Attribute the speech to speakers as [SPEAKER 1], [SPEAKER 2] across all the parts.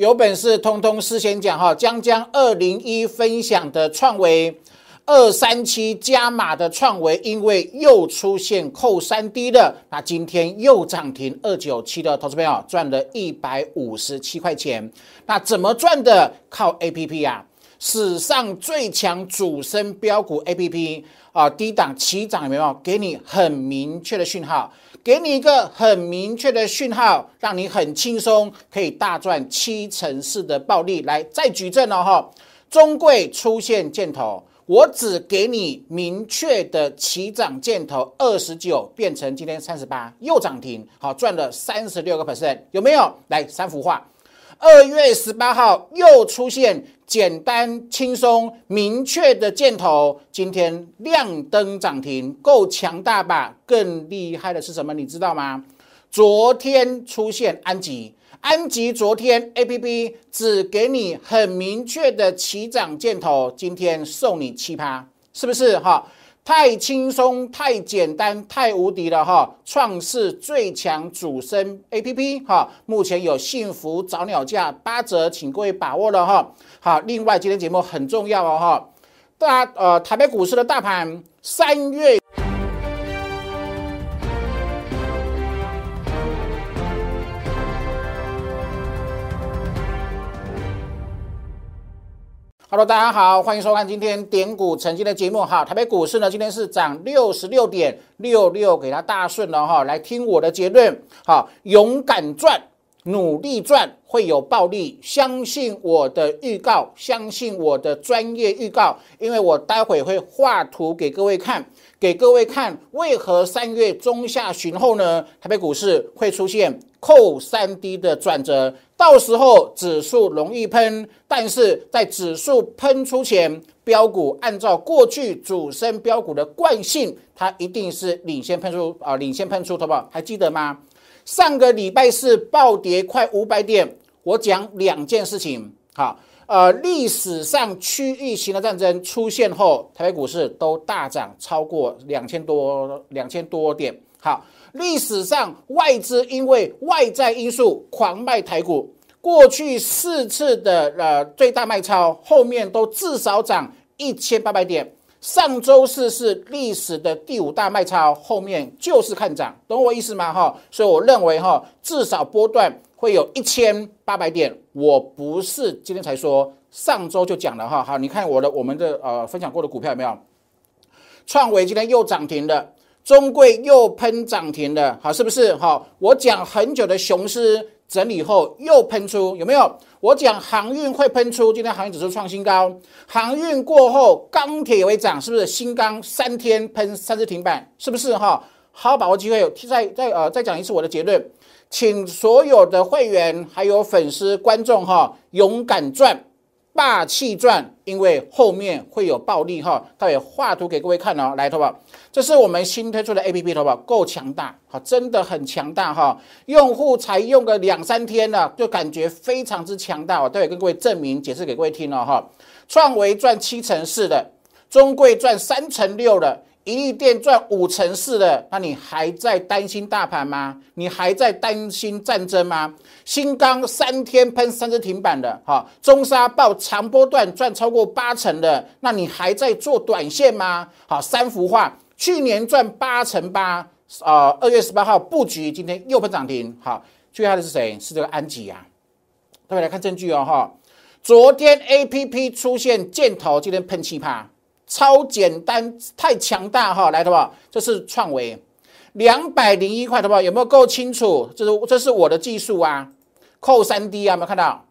[SPEAKER 1] 有本事通通事先讲哈，将将二零一分享的创维二三七加码的创维，因为又出现扣三 D 的，那今天又涨停二九七的投资朋友赚了一百五十七块钱，那怎么赚的？靠 A P P 啊，史上最强主升标股 A P P 啊，低档起涨有没有？给你很明确的讯号。给你一个很明确的讯号，让你很轻松可以大赚七成四的暴利。来，再举证了哈，中贵出现箭头，我只给你明确的起涨箭头，二十九变成今天三十八，又涨停，好赚了三十六个 percent，有没有？来，三幅画。二月十八号又出现简单、轻松、明确的箭头，今天亮灯涨停，够强大吧？更厉害的是什么？你知道吗？昨天出现安吉，安吉昨天 A P P 只给你很明确的起涨箭头，今天送你七趴，是不是？哈。太轻松、太简单、太无敌了哈！创世最强主升 A P P 哈，目前有幸福早鸟价八折，请各位把握了哈。好，另外今天节目很重要哦哈，大呃台北股市的大盘三月。Hello，大家好，欢迎收看今天点股成金的节目哈。台北股市呢，今天是涨六十六点六六，给它大顺了哈。来听我的结论，好，勇敢赚，努力赚，会有暴利。相信我的预告，相信我的专业预告，因为我待会会画图给各位看。给各位看，为何三月中下旬后呢？台北股市会出现扣三 D 的转折，到时候指数容易喷，但是在指数喷出前，标股按照过去主升标股的惯性，它一定是领先喷出啊，领先喷出，好不好？还记得吗？上个礼拜是暴跌快五百点，我讲两件事情，好。呃，历史上区域型的战争出现后，台北股市都大涨超过两千多两千多点。好，历史上外资因为外在因素狂卖台股，过去四次的呃最大卖超，后面都至少涨一千八百点。上周四是历史的第五大卖超，后面就是看涨，懂我意思吗？哈，所以我认为哈，至少波段。会有一千八百点，我不是今天才说，上周就讲了哈。好，你看我的我们的呃分享过的股票有没有？创维今天又涨停了，中贵又喷涨停了，好，是不是？好，我讲很久的雄狮整理后又喷出，有没有？我讲航运会喷出，今天航运指数创新高，航运过后钢铁也会涨，是不是？新钢三天喷三次停板，是不是？哈，好把握机会，再再呃再讲一次我的结论。请所有的会员还有粉丝观众哈，勇敢赚，霸气赚，因为后面会有暴利哈。待会画图给各位看哦，来，投保，这是我们新推出的 A P P，投保够强大，好，真的很强大哈。用户才用个两三天呢，就感觉非常之强大，待会跟各位证明解释给各位听了哈。创维赚七成四的，中贵赚三成六的。一利店赚五成四的，那你还在担心大盘吗？你还在担心战争吗？新钢三天喷三只停板的，哈，中沙报长波段赚超过八成的，那你还在做短线吗？好，三幅画，去年赚八成八，呃，二月十八号布局，今天又喷涨停，好，最害的是谁？是这个安吉啊。各位来看证据哦，哈，昨天 A P P 出现箭头，今天喷七趴。超简单，太强大哈！来，好不好？这是创维两百零一块，好不好？有没有够清楚？这是这是我的技术啊，扣三 D 啊，有没有看到？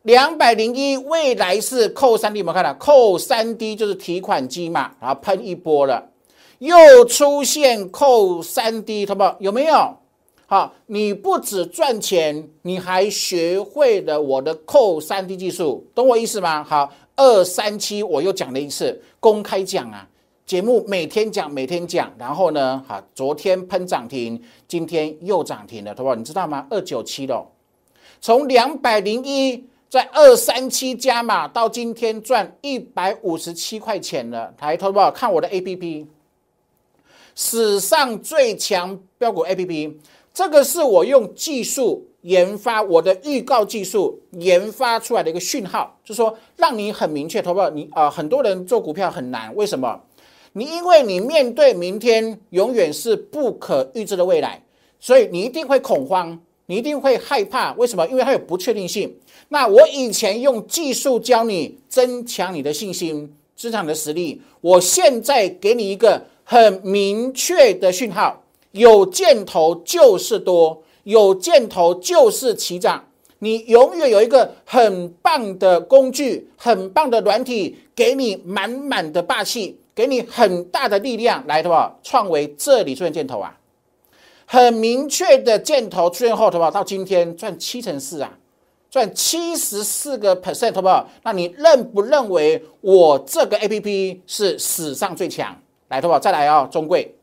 [SPEAKER 1] 两百零一，未来是扣三 D，有没有看到？扣三 D 就是提款机嘛，然后喷一波了，又出现扣三 D，好不好？有没有？好，你不止赚钱，你还学会了我的扣三 D 技术，懂我意思吗？好。二三七，我又讲了一次，公开讲啊，节目每天讲，每天讲，然后呢，哈，昨天喷涨停，今天又涨停了，对不？你知道吗？二九七了，从两百零一在二三七加码到今天赚一百五十七块钱了，抬头不？看我的 A P P，史上最强标股 A P P，这个是我用技术。研发我的预告技术研发出来的一个讯号，就是说让你很明确，投保你啊，很多人做股票很难，为什么？你因为你面对明天永远是不可预知的未来，所以你一定会恐慌，你一定会害怕。为什么？因为它有不确定性。那我以前用技术教你增强你的信心、增强你的实力，我现在给你一个很明确的讯号：有箭头就是多，有箭头就是起涨。你永远有一个很棒的工具、很棒的软体，给你满满的霸气。给你很大的力量来的话，创维这里出现箭头啊，很明确的箭头出现后，的话到今天赚七成四啊，赚七十四个 percent，好不好？那你认不认为我这个 A P P 是史上最强？来，好不好？再来哦，中贵，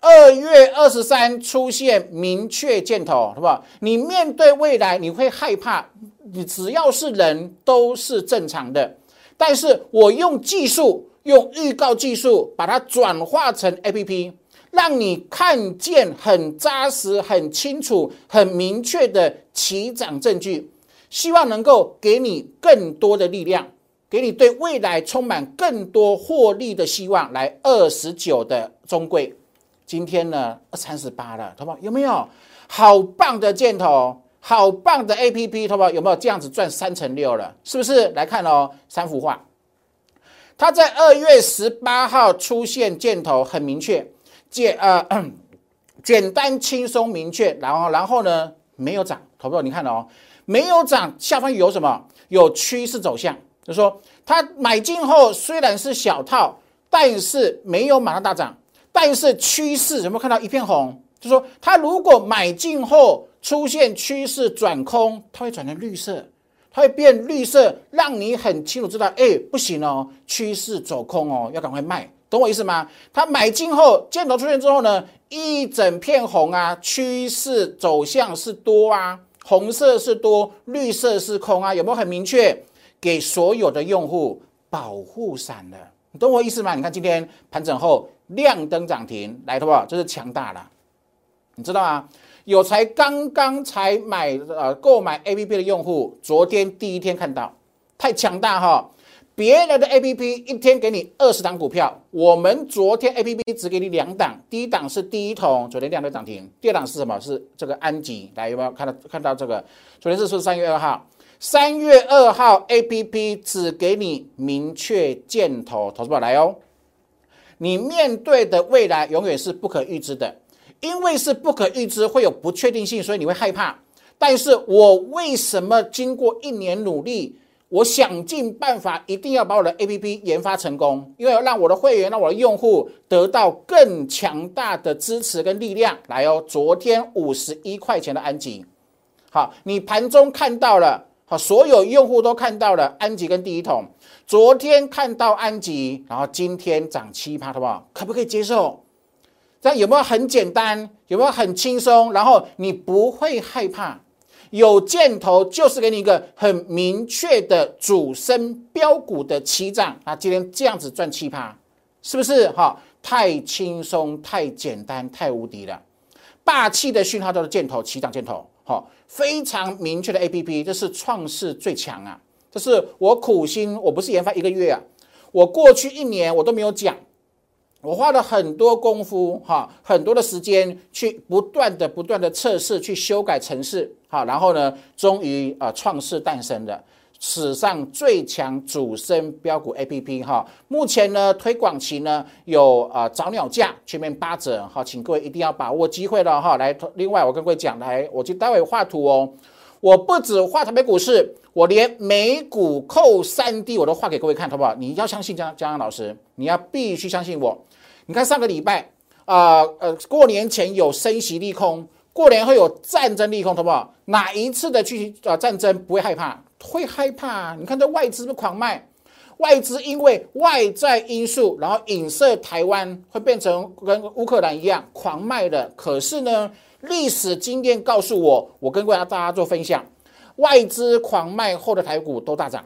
[SPEAKER 1] 二月二十三出现明确箭头，好不好？你面对未来你会害怕，你只要是人都是正常的，但是我用技术。用预告技术把它转化成 A P P，让你看见很扎实、很清楚、很明确的起涨证据，希望能够给你更多的力量，给你对未来充满更多获利的希望。来，二十九的中贵，今天呢三十八了，好不好？有没有好棒的箭头？好棒的 A P P，好不好？有没有这样子赚三成六了？是不是？来看哦，三幅画。它在二月十八号出现箭头，很明确，简呃 简单轻松明确，然后然后呢没有涨，投票你看哦，没有涨，下方有什么？有趋势走向，就说它买进后虽然是小套，但是没有马上大涨，但是趋势有没有看到一片红？就说它如果买进后出现趋势转空，它会转成绿色。它会变绿色，让你很清楚知道，哎，不行哦，趋势走空哦，要赶快卖，懂我意思吗？它买进后，箭头出现之后呢，一整片红啊，趋势走向是多啊，红色是多，绿色是空啊，有没有很明确？给所有的用户保护伞的，你懂我意思吗？你看今天盘整后亮灯涨停，来，好不好？这是强大了，你知道吗？有才刚刚才买呃购买 A P P 的用户，昨天第一天看到，太强大哈！别人的 A P P 一天给你二十档股票，我们昨天 A P P 只给你两档，第一档是第一桶，昨天亮灯涨停；第二档是什么？是这个安吉，来有没有看到看到这个？昨天是说三月二号，三月二号 A P P 只给你明确箭头，投资宝来哦！你面对的未来永远是不可预知的。因为是不可预知，会有不确定性，所以你会害怕。但是我为什么经过一年努力，我想尽办法，一定要把我的 A P P 研发成功？因为要让我的会员、让我的用户得到更强大的支持跟力量。来哦，昨天五十一块钱的安吉，好，你盘中看到了，好，所有用户都看到了安吉跟第一桶。昨天看到安吉，然后今天涨七趴，好不好？可不可以接受？这样有没有很简单？有没有很轻松？然后你不会害怕？有箭头就是给你一个很明确的主升标股的起涨啊！今天这样子赚七趴，是不是？哈，太轻松、太简单、太无敌了！霸气的讯号都是箭头起涨箭头，哈，非常明确的 A P P，这是创世最强啊！这是我苦心，我不是研发一个月啊，我过去一年我都没有讲。我花了很多功夫，哈，很多的时间去不断的、不断的测试，去修改程式，好，然后呢，终于啊，创世诞生了史上最强主升标股 A P P，哈，目前呢，推广期呢有啊早鸟价全面八折，哈，请各位一定要把握机会了，哈，来，另外我跟各位讲，来，我就待会画图哦，我不止画台北股市，我连美股扣三 D 我都画给各位看，好不好？你要相信江江老师，你要必须相信我。你看上个礼拜，啊呃，过年前有升息利空，过年后有战争利空，好不好？哪一次的去啊战争不会害怕？会害怕。你看这外资不狂卖，外资因为外在因素，然后影射台湾会变成跟乌克兰一样狂卖的。可是呢，历史经验告诉我，我跟大家做分享，外资狂卖后的台股都大涨，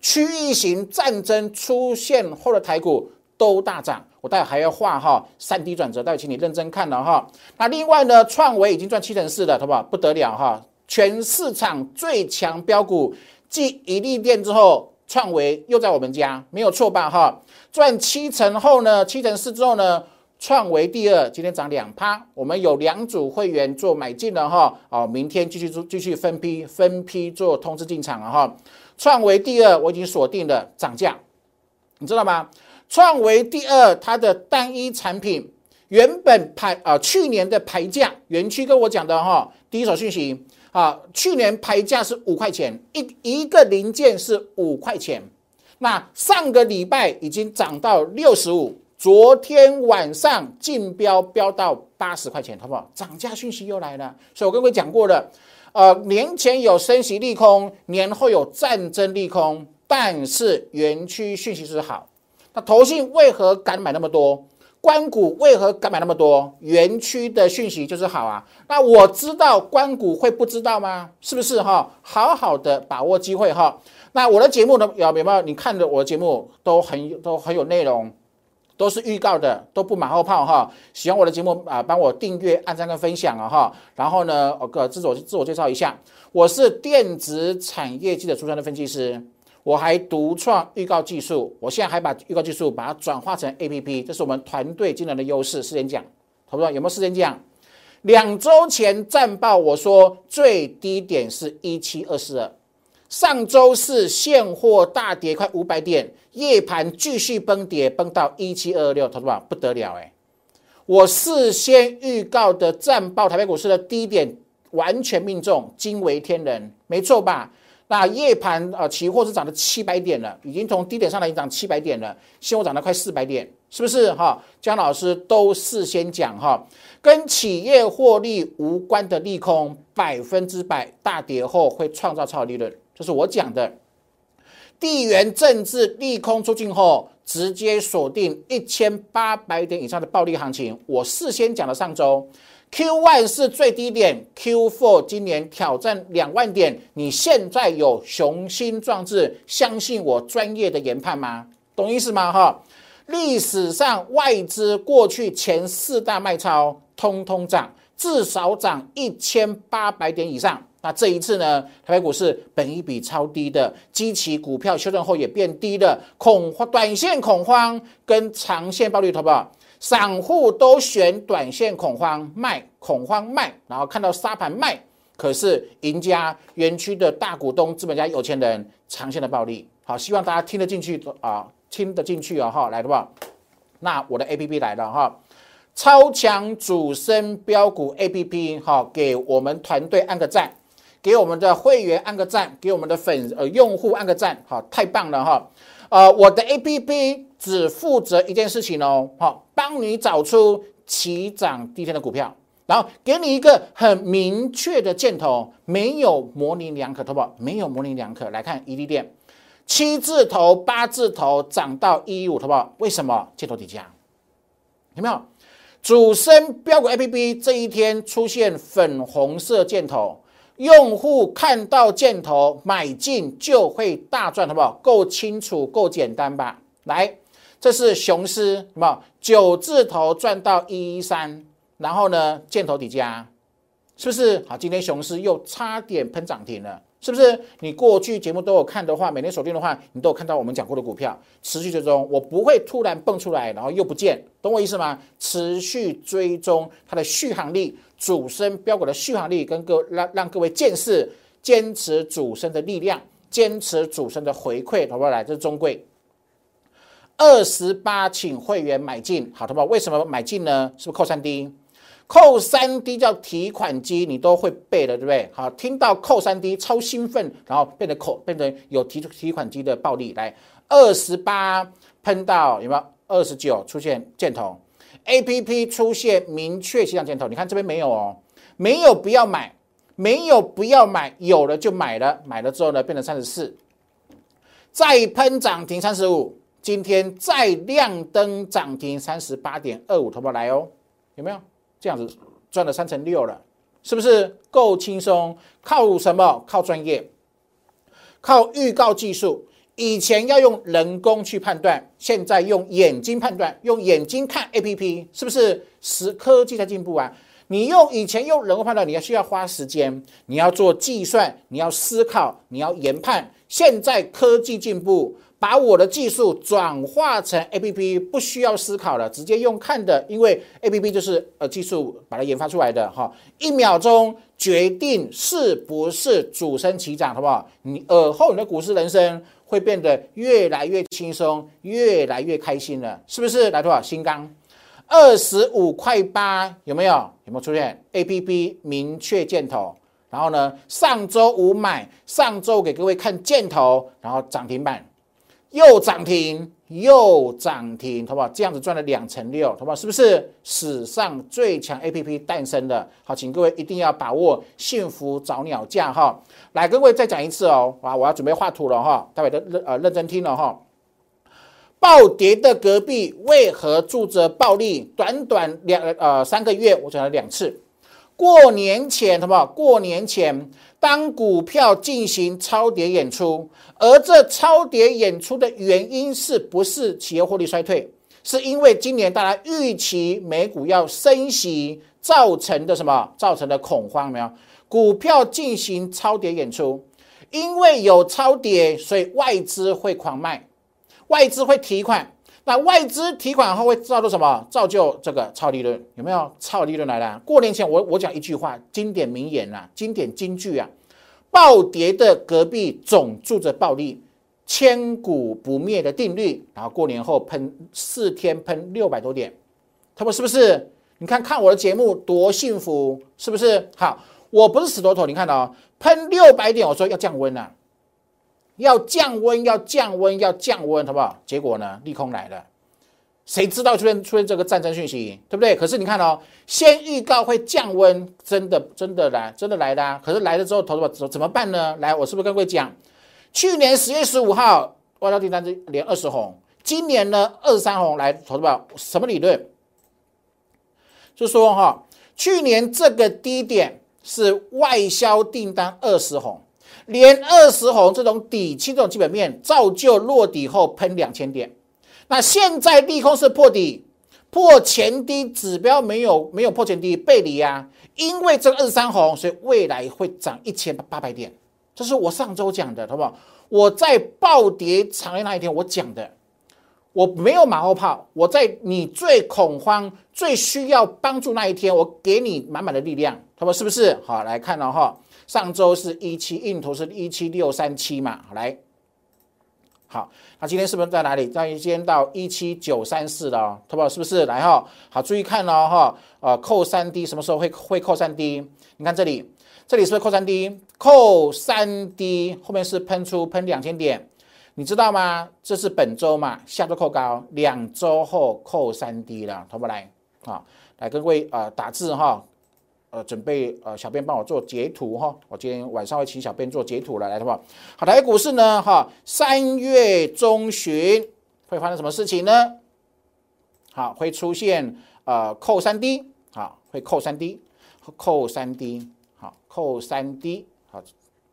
[SPEAKER 1] 区域型战争出现后的台股都大涨。我待会还要画哈三 D 转折，待会请你认真看了哈。那另外呢，创维已经赚七成四了，好不好？不得了哈，全市场最强标股，继一利电之后，创维又在我们家，没有错吧哈？赚七成后呢，七成四之后呢？创维第二，今天涨两趴，我们有两组会员做买进了哈，哦，明天继续做，继续分批分批做通知进场了哈。创维第二，我已经锁定了涨价，你知道吗？创维第二，它的单一产品原本排啊，去年的排价，园区跟我讲的哈，第一手讯息啊，去年牌价是五块钱一一个零件是五块钱，那上个礼拜已经涨到六十五。昨天晚上竞标标到八十块钱，好不好？涨价讯息又来了，所以我跟各位讲过了，呃，年前有升息利空，年后有战争利空，但是园区讯息是好。那投信为何敢买那么多？关股为何敢买那么多？园区的讯息就是好啊。那我知道关股会不知道吗？是不是哈？好好的把握机会哈。那我的节目呢？有没有？你看的我的节目都很都很有内容。都是预告的，都不马后炮哈。喜欢我的节目啊，帮我订阅、按赞跟分享啊哈。然后呢，我个自我自我介绍一下，我是电子产业记者出身的分析师，我还独创预告技术，我现在还把预告技术把它转化成 A P P，这是我们团队惊人的优势。四点讲，好不好？有没有四点讲？两周前战报我说最低点是一七二四二。上周四现货大跌快五百点，夜盘继续崩跌，崩到一七二六，投资不得了哎！我事先预告的战报，台北股市的低点完全命中，惊为天人，没错吧？那夜盘啊，期货是涨了七百点了，已经从低点上来已经涨七百点了，现货涨了快四百点，是不是哈？姜老师都事先讲哈，跟企业获利无关的利空，百分之百大跌后会创造超利润。就是我讲的，地缘政治利空出尽后，直接锁定一千八百点以上的暴利行情。我事先讲了，上周 Q one 是最低点，Q four 今年挑战两万点。你现在有雄心壮志，相信我专业的研判吗？懂意思吗？哈，历史上外资过去前四大卖超，通通涨，至少涨一千八百点以上。那这一次呢，台北股市本一比超低的，基期股票修正后也变低了，恐慌、短线恐慌跟长线暴力投保，散户都选短线恐慌卖，恐慌卖，然后看到沙盘卖，可是赢家园区的大股东、资本家、有钱人长线的暴利，好，希望大家听得进去啊，听得进去啊，哈，来的吧？那我的 A P P 来了哈。超强主升标股 A P P 哈，给我们团队按个赞。给我们的会员按个赞，给我们的粉呃用户按个赞，好，太棒了哈！呃，我的 A P P 只负责一件事情哦，好，帮你找出起涨第一天的股票，然后给你一个很明确的箭头，没有模棱两可，好不好？没有模棱两可。来看一利店，七字头、八字头涨到一一五，好不好？为什么？箭头底价有没有？主升标股 A P P 这一天出现粉红色箭头。用户看到箭头买进就会大赚，好不好？够清楚，够简单吧？来，这是雄狮，什么九字头赚到一一三，然后呢，箭头底加，是不是？好，今天雄狮又差点喷涨停了。是不是你过去节目都有看的话，每天锁定的话，你都有看到我们讲过的股票，持续追踪，我不会突然蹦出来，然后又不见，懂我意思吗？持续追踪它的续航力，主升标股的续航力，跟各让让各位见识，坚持主升的力量，坚持主升的回馈，好不好？来，这是中贵二十八，请会员买进，好，好不好？为什么买进呢？是不是扣三 D？扣三 D 叫提款机，你都会背的，对不对？好，听到扣三 D 超兴奋，然后变得扣，变成有提提款机的暴力。来，二十八喷到有没有？二十九出现箭头，A P P 出现明确形象箭头，你看这边没有哦，没有不要买，没有不要买，有了就买了，买了之后呢变成三十四，再喷涨停三十五，今天再亮灯涨停三十八点二五，投保来哦，有没有？这样子赚了三成六了，是不是够轻松？靠什么？靠专业，靠预告技术。以前要用人工去判断，现在用眼睛判断，用眼睛看 A P P，是不是？时科技在进步啊！你用以前用人工判断，你要需要花时间，你要做计算，你要思考，你要研判。现在科技进步，把我的技术转化成 A P P，不需要思考了，直接用看的，因为 A P P 就是呃技术把它研发出来的哈，一秒钟决定是不是主升起涨，好不好？你尔后你的股市人生。会变得越来越轻松，越来越开心了，是不是？来多少？新钢二十五块八，有没有？有没有出现？A P P 明确箭头，然后呢？上周五买，上周给各位看箭头，然后涨停板又涨停。又涨停，好不好？这样子赚了两成六，好不好？是不是史上最强 A P P 诞生的？好，请各位一定要把握幸福找鸟价哈！来，各位再讲一次哦，啊，我要准备画图了哈，待会都认呃认真听了哈。暴跌的隔壁为何住着暴利？短短两呃三个月，我讲了两次。过年前，好不好？过年前。当股票进行超跌演出，而这超跌演出的原因是不是企业获利衰退？是因为今年大家预期美股要升息造成的什么？造成的恐慌没有？股票进行超跌演出，因为有超跌，所以外资会狂卖，外资会提款。那外资提款后会造就什么？造就这个超利润，有没有超利润来了？过年前我我讲一句话，经典名言啊，经典金句啊，暴跌的隔壁总住着暴利，千古不灭的定律。然后过年后喷四天喷六百多点，他们是不是？你看看我的节目多幸福，是不是？好，我不是死多头，你看到喷六百点，我说要降温了。要降温，要降温，要降温，好不好？结果呢？利空来了，谁知道出现出现这个战争讯息，对不对？可是你看哦，先预告会降温，真的真的来，真的来的。可是来了之后，投资怎怎么办呢？来，我是不是跟各位讲，去年十月十五号外销订单是连二十红，今年呢二十三红，来，投资宝什么理论？就说哈，去年这个低点是外销订单二十红。连二十红这种底气这种基本面，造就落底后喷两千点。那现在利空是破底，破前低指标没有没有破前低背离啊，因为这个二十三红，所以未来会涨一千八百点。这是我上周讲的，好不好？我在暴跌长夜那一天我讲的，我没有马后炮，我在你最恐慌、最需要帮助那一天，我给你满满的力量，他说是不是？好，来看了哈。上周是一七，印图是一七六三七嘛，来，好，那今天是不是在哪里？在今天到一七九三四了，好不好？是不是？来哈，好，注意看哦哈，呃，扣三 D 什么时候会会扣三 D？你看这里，这里是不是扣三 D？扣三 D 后面是喷出喷两千点，你知道吗？这是本周嘛，下周扣高，两周后扣三 D 了，好不来？啊，来各位啊打字哈。呃，准备呃，小编帮我做截图哈，我今天晚上会请小编做截图了，来，好不好？好，台股市呢，哈，三月中旬会发生什么事情呢？好，会出现呃扣三 D，好，会扣三 D，扣三 D，好，扣三 D，好，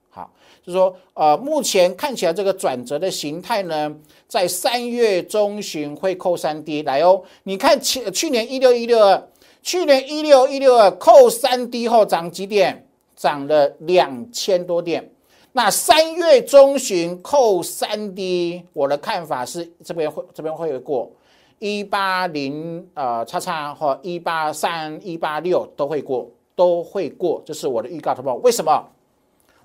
[SPEAKER 1] 好，就是说呃，目前看起来这个转折的形态呢，在三月中旬会扣三 D 来哦，你看去去年一六一六二。去年一六一六二扣三 D 后涨几点？涨了两千多点。那三月中旬扣三 D，我的看法是这边会这边会过一八零呃叉叉或一八三一八六都会过都会过，这是我的预告，好不好？为什么？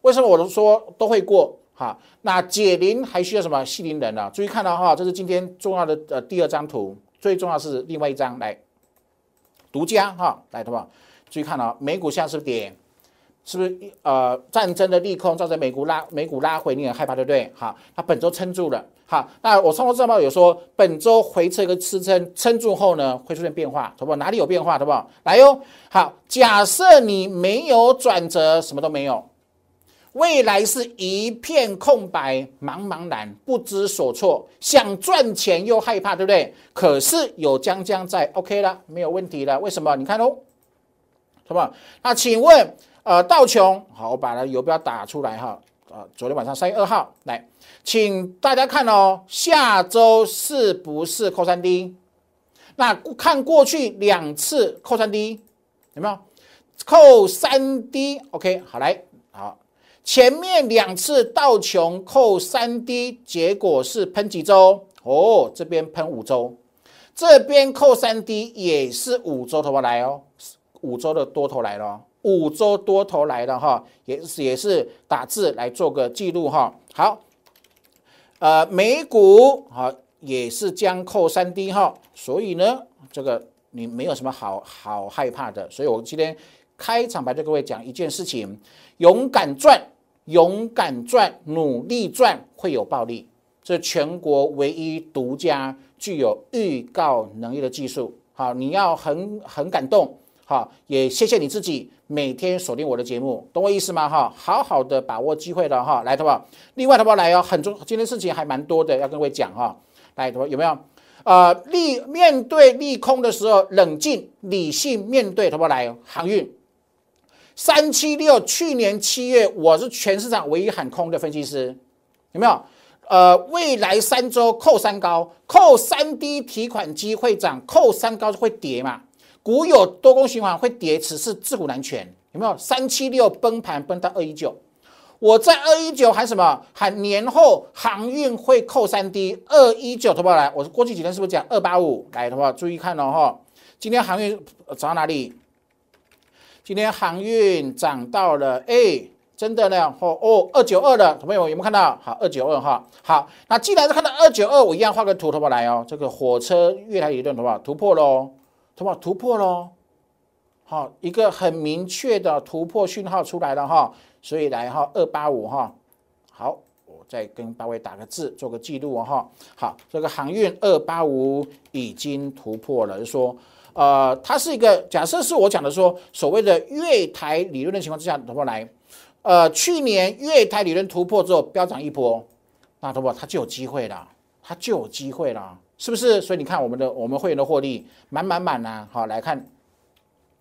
[SPEAKER 1] 为什么我都说都会过？好，那解铃还需要什么系铃人呢？注意看到哈，这是今天重要的呃第二张图，最重要是另外一张来。独家哈，来，好不好？注意看哦，美股现在是不是跌？是不是呃战争的利空造成美股拉美股拉回？你很害怕对不对？好，它本周撑住了。好，那我上周报有说本周回撤一个支撑，撑住后呢会出现变化，好不好？哪里有变化，好不好？来哟，好，假设你没有转折，什么都没有。未来是一片空白，茫茫然，不知所措，想赚钱又害怕，对不对？可是有江江在，OK 了，没有问题了。为什么？你看哦，好不好？那请问，呃，道琼，好，我把它游标打出来哈。啊，昨天晚上三月二号来，请大家看哦，下周是不是扣三 D？那看过去两次扣三 D 有没有？扣三 D，OK，好来，前面两次倒琼扣三 D，结果是喷几周？哦，这边喷五周，这边扣三 D 也是五周头来哦，五周的多头来了，五周多头来了哈，也是也是打字来做个记录哈。好，呃，美股好也是将扣三 D 哈，所以呢，这个你没有什么好好害怕的，所以我今天。开场白对各位讲一件事情：勇敢赚，勇敢赚，努力赚，会有暴利。这全国唯一独家具有预告能力的技术。好，你要很很感动。好，也谢谢你自己每天锁定我的节目，懂我意思吗？哈，好好的把握机会了哈。来，好不好？另外，好不好？来哦，很重，今天事情还蛮多的，要跟各位讲哈。来，好不好？有没有？呃，利面对利空的时候，冷静理性面对，好不好？来，航运。三七六，去年七月我是全市场唯一喊空的分析师，有没有？呃，未来三周扣三高，扣三低提款机会涨，扣三高就会跌嘛？股有多空循环会跌，此事自古难全，有没有？三七六崩盘崩到二一九，我在二一九喊什么？喊年后航运会扣三低，二一九，投不来？我过去几天是不是讲二八五？来，投不注意看了哈，今天航运涨到哪里？今天航运涨到了，哎，真的呢，哦哦，二九二的朋友有没有看到？好，二九二哈，好，那既然是看到二九二，我一样画个图，好不来哦？这个火车月台理论，好不好？突破喽，好不好？突破喽，好，一个很明确的突破讯号出来了哈，所以来哈，二八五哈，好，我再跟八位打个字，做个记录哈，好，这个航运二八五已经突破了，就说。呃，它是一个假设，是我讲的说，所谓的月台理论的情况之下，突破来，呃，去年月台理论突破之后飙涨一波，那突破它就有机会了，它就有机会了，是不是？所以你看我们的我们会员的获利满满满呐，好来看，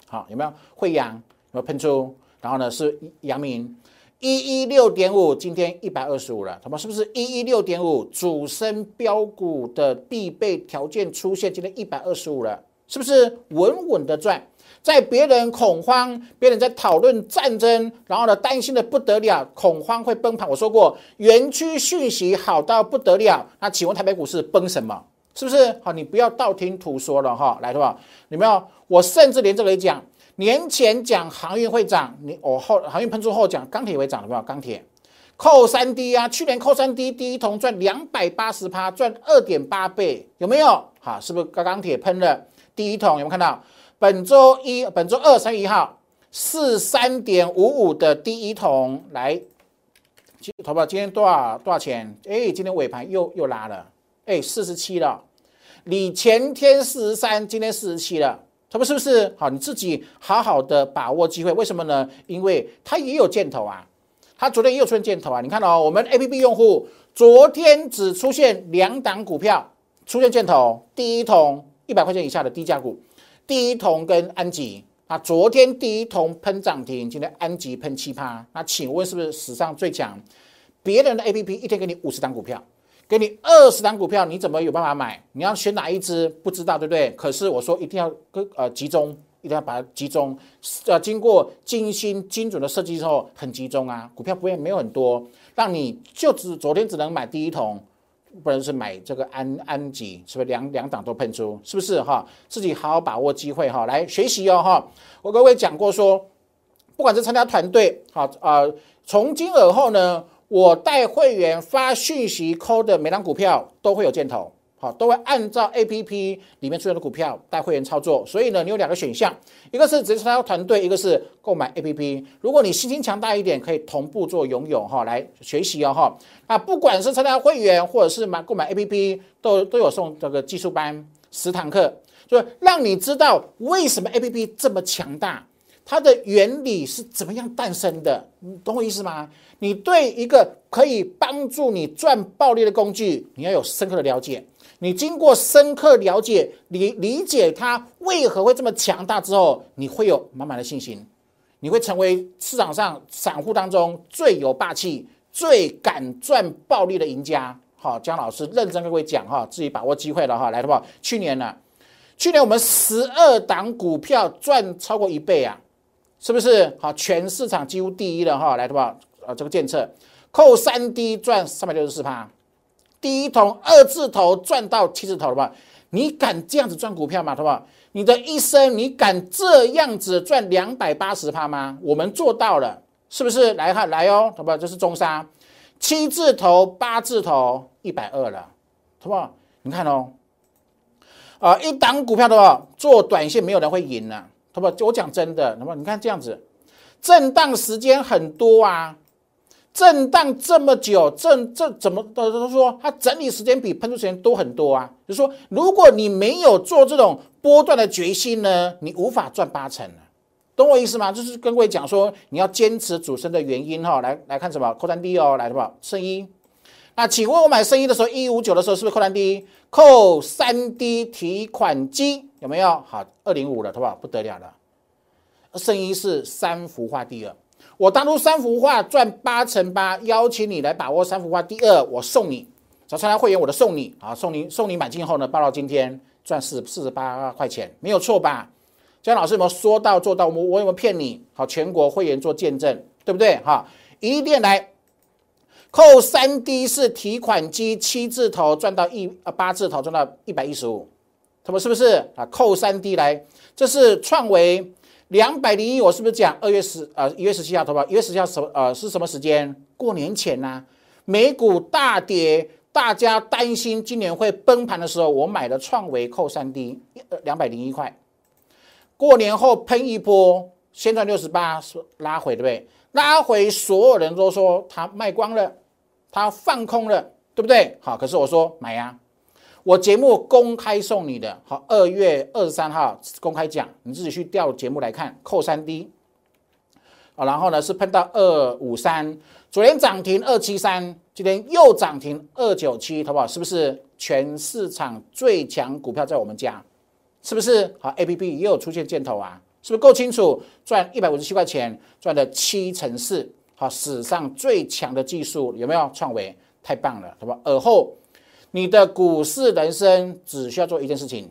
[SPEAKER 1] 好有没有汇阳有没有喷出？然后呢是阳明一一六点五，今天一百二十五了，他们是不是一一六点五主升标股的必备条件出现？今天一百二十五了。是不是稳稳的赚？在别人恐慌，别人在讨论战争，然后呢担心的不得了，恐慌会崩盘。我说过，园区讯息好到不得了。那请问台北股市崩什么？是不是？好，你不要道听途说了哈。来，对吧？有没有，我甚至连这个也讲。年前讲航运会涨，你我后航运喷出后讲钢铁会涨，有没有？钢铁扣三 D 啊，去年扣三 D，第一桶赚两百八十趴，赚二点八倍，有没有？好，是不是钢钢铁喷了？第一桶有没有看到？本周一、本周二三月一号四三点五五的第一桶来，投保今天多少多少钱？哎，今天尾盘又又拉了，哎，四十七了。你前天四十三，今天四十七了，他们是不是？好，你自己好好的把握机会。为什么呢？因为它也有箭头啊，它昨天也有出现箭头啊。你看到我们 A P P 用户昨天只出现两档股票出现箭头，第一桶。一百块钱以下的低价股，第一铜跟安吉啊，昨天第一铜喷涨停，今天安吉喷七趴，那请问是不是史上最强？别人的 A P P 一天给你五十档股票，给你二十档股票，你怎么有办法买？你要选哪一只？不知道对不对？可是我说一定要跟呃集中，一定要把它集中，呃，经过精心精准的设计之后，很集中啊，股票不会没有很多，让你就只昨天只能买第一桶。不能是买这个安安吉，是不是两两档都喷出？是不是哈？自己好好把握机会哈，来学习哦哈。我各位讲过说，不管是参加团队，好啊，从今而后呢，我带会员发讯息扣的每档股票都会有箭头。好，都会按照 A P P 里面出现的股票带会员操作，所以呢，你有两个选项，一个是直接参加团队，一个是购买 A P P。如果你信心强大一点，可以同步做拥有哈，来学习哦哈。啊，不管是参加会员或者是买购买 A P P，都都有送这个技术班十堂课，就让你知道为什么 A P P 这么强大，它的原理是怎么样诞生的，你懂我意思吗？你对一个可以帮助你赚暴利的工具，你要有深刻的了解。你经过深刻了解、理理解它为何会这么强大之后，你会有满满的信心，你会成为市场上散户当中最有霸气、最敢赚暴利的赢家。好，姜老师认真跟各位讲哈，自己把握机会了哈，来的不？去年呢，去年我们十二档股票赚超过一倍啊，是不是？好，全市场几乎第一了哈，来的不？呃，这个监测扣三 D 赚三百六十四趴，第一桶二字头赚到七字头了吧？你敢这样子赚股票吗？好不好？你的一生你敢这样子赚两百八十趴吗？我们做到了，是不是？来看来哦，好不好？这是中沙。七字头、八字头，一百二了，好不好？你看哦，啊，一档股票的话，做短线没有人会赢呢，好不好？我讲真的，那么你看这样子，震荡时间很多啊，震荡这么久，震这怎么都都说它整理时间比喷出时间多很多啊？就说如果你没有做这种波段的决心呢，你无法赚八成了。懂我意思吗？就是跟各位讲说，你要坚持主升的原因哈。来来看什么？扣单低哦，来的吧？圣一。那请问我买圣一的时候，一五九的时候是不是扣单低？扣三 D 提款机有没有？好，二零五了，好不好？不得了了。圣一是三幅画第二，我当初三幅画赚八乘八，邀请你来把握三幅画第二，我送你找参加会员，我都送你啊，送你送你买进后呢，报到今天赚四四十八块钱，没有错吧？姜老师有没有说到做到？我我有没有骗你？好，全国会员做见证，对不对？哈，一定来扣三 D 是提款机七字头赚到一啊八字头赚到一百一十五，他们是不是啊？扣三 D 来，这是创维两百零一，我是不是讲二月十呃一月十七号投保？一月十七号什呃是什么时间？过年前呐，美股大跌，大家担心今年会崩盘的时候，我买了创维扣三 D 两百零一块。过年后喷一波，先赚六十八，是拉回对不对？拉回，所有人都说他卖光了，他放空了，对不对？好，可是我说买呀，我节目公开送你的，好，二月二十三号公开讲，你自己去调节目来看，扣三 D，啊，然后呢是碰到二五三，昨天涨停二七三，今天又涨停二九七，好不好？是不是全市场最强股票在我们家？是不是好？A P P 也有出现箭头啊？是不是够清楚？赚一百五十七块钱，赚了七成四，好，史上最强的技术有没有？创维太棒了，好不好？而后你的股市人生只需要做一件事情：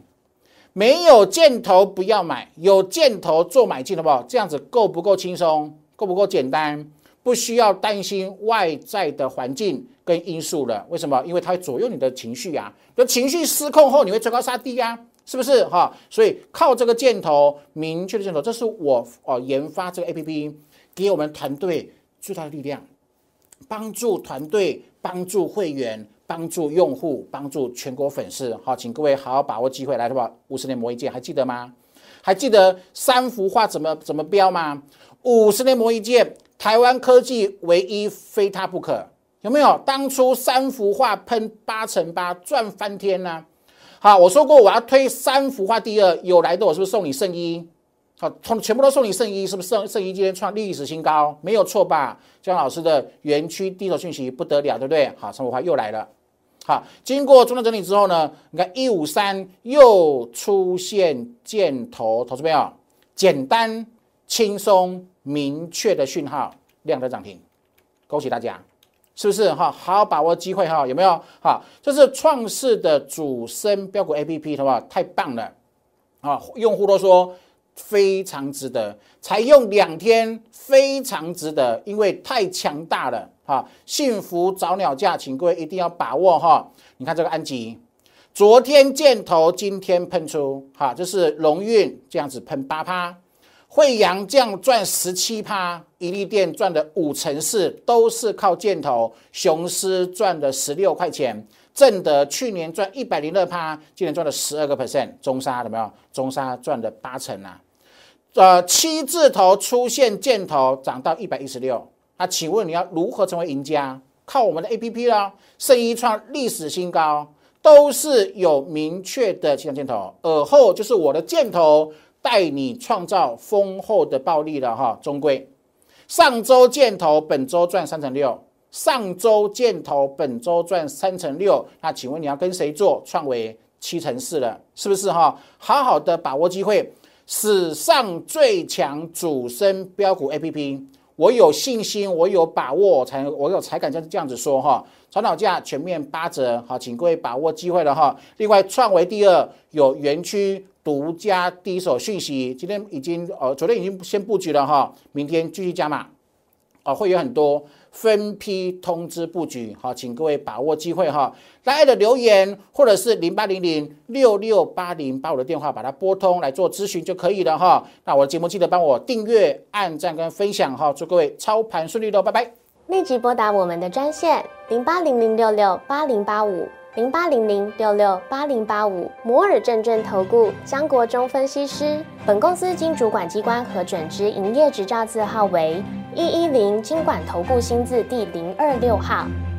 [SPEAKER 1] 没有箭头不要买，有箭头做买进，好不好？这样子够不够轻松？够不够简单？不需要担心外在的环境跟因素了。为什么？因为它会左右你的情绪啊。那情绪失控后，你会追高杀低啊。是不是哈？所以靠这个箭头，明确的箭头，这是我哦研发这个 A P P 给我们团队最大的力量，帮助团队、帮助会员、帮助用户、帮助全国粉丝。好，请各位好好把握机会来的吧。五十年磨一剑，还记得吗？还记得三幅画怎么怎么标吗？五十年磨一剑，台湾科技唯一非他不可，有没有？当初三幅画喷八乘八赚翻天呢？好，我说过我要推三幅画第二，有来的我是不是送你圣衣？好，从全部都送你圣衣，是不是圣圣衣今天创历史新高？没有错吧？姜老师的园区低头讯息不得了，对不对？好，三幅画又来了。好，经过中段整理之后呢，你看一五三又出现箭头，投资没有？简单、轻松、明确的讯号，量的涨停，恭喜大家。是不是哈？好好把握机会哈，有没有？好，这是创世的主升标股 A P P，好不好？太棒了啊！用户都说非常值得，才用两天非常值得，因为太强大了哈！幸福早鸟价，请各位一定要把握哈！你看这个安吉，昨天箭头，今天喷出，哈，这是龙运这样子喷八趴。惠阳这样赚十七趴，一利店赚的五成四，都是靠箭头。雄狮赚的十六块钱，正德去年赚一百零二趴，今年赚了十二个 percent。中沙有没有？中沙赚的八成啊！呃，七字头出现箭头，涨到一百一十六。那请问你要如何成为赢家？靠我们的 A P P 啦！圣一创历史新高，都是有明确的起涨箭头，而后就是我的箭头。带你创造丰厚的暴利了哈，中规上周箭头，本周赚三成六。上周箭头，本周赚三成六。那请问你要跟谁做？创维七成四了，是不是哈？好好的把握机会，史上最强主升标股 A P P，我有信心，我有把握，才我有才敢这样这样子说哈。传导价全面八折，好，请各位把握机会了哈。另外，创维第二有园区独家第一手讯息，今天已经呃，昨天已经先布局了哈，明天继续加码，啊，会有很多。分批通知布局，好，请各位把握机会哈。来的留言或者是零八零零六六八零八五的电话，把它拨通来做咨询就可以了哈。那我的节目记得帮我订阅、按赞跟分享哈。祝各位操盘顺利喽，拜拜。
[SPEAKER 2] 立即拨打我们的专线零八零零六六八零八五零八零零六六八零八五摩尔证券投顾江国忠分析师。本公司经主管机关核准之营业执照字号为。一一零金管投顾新字第零二六号，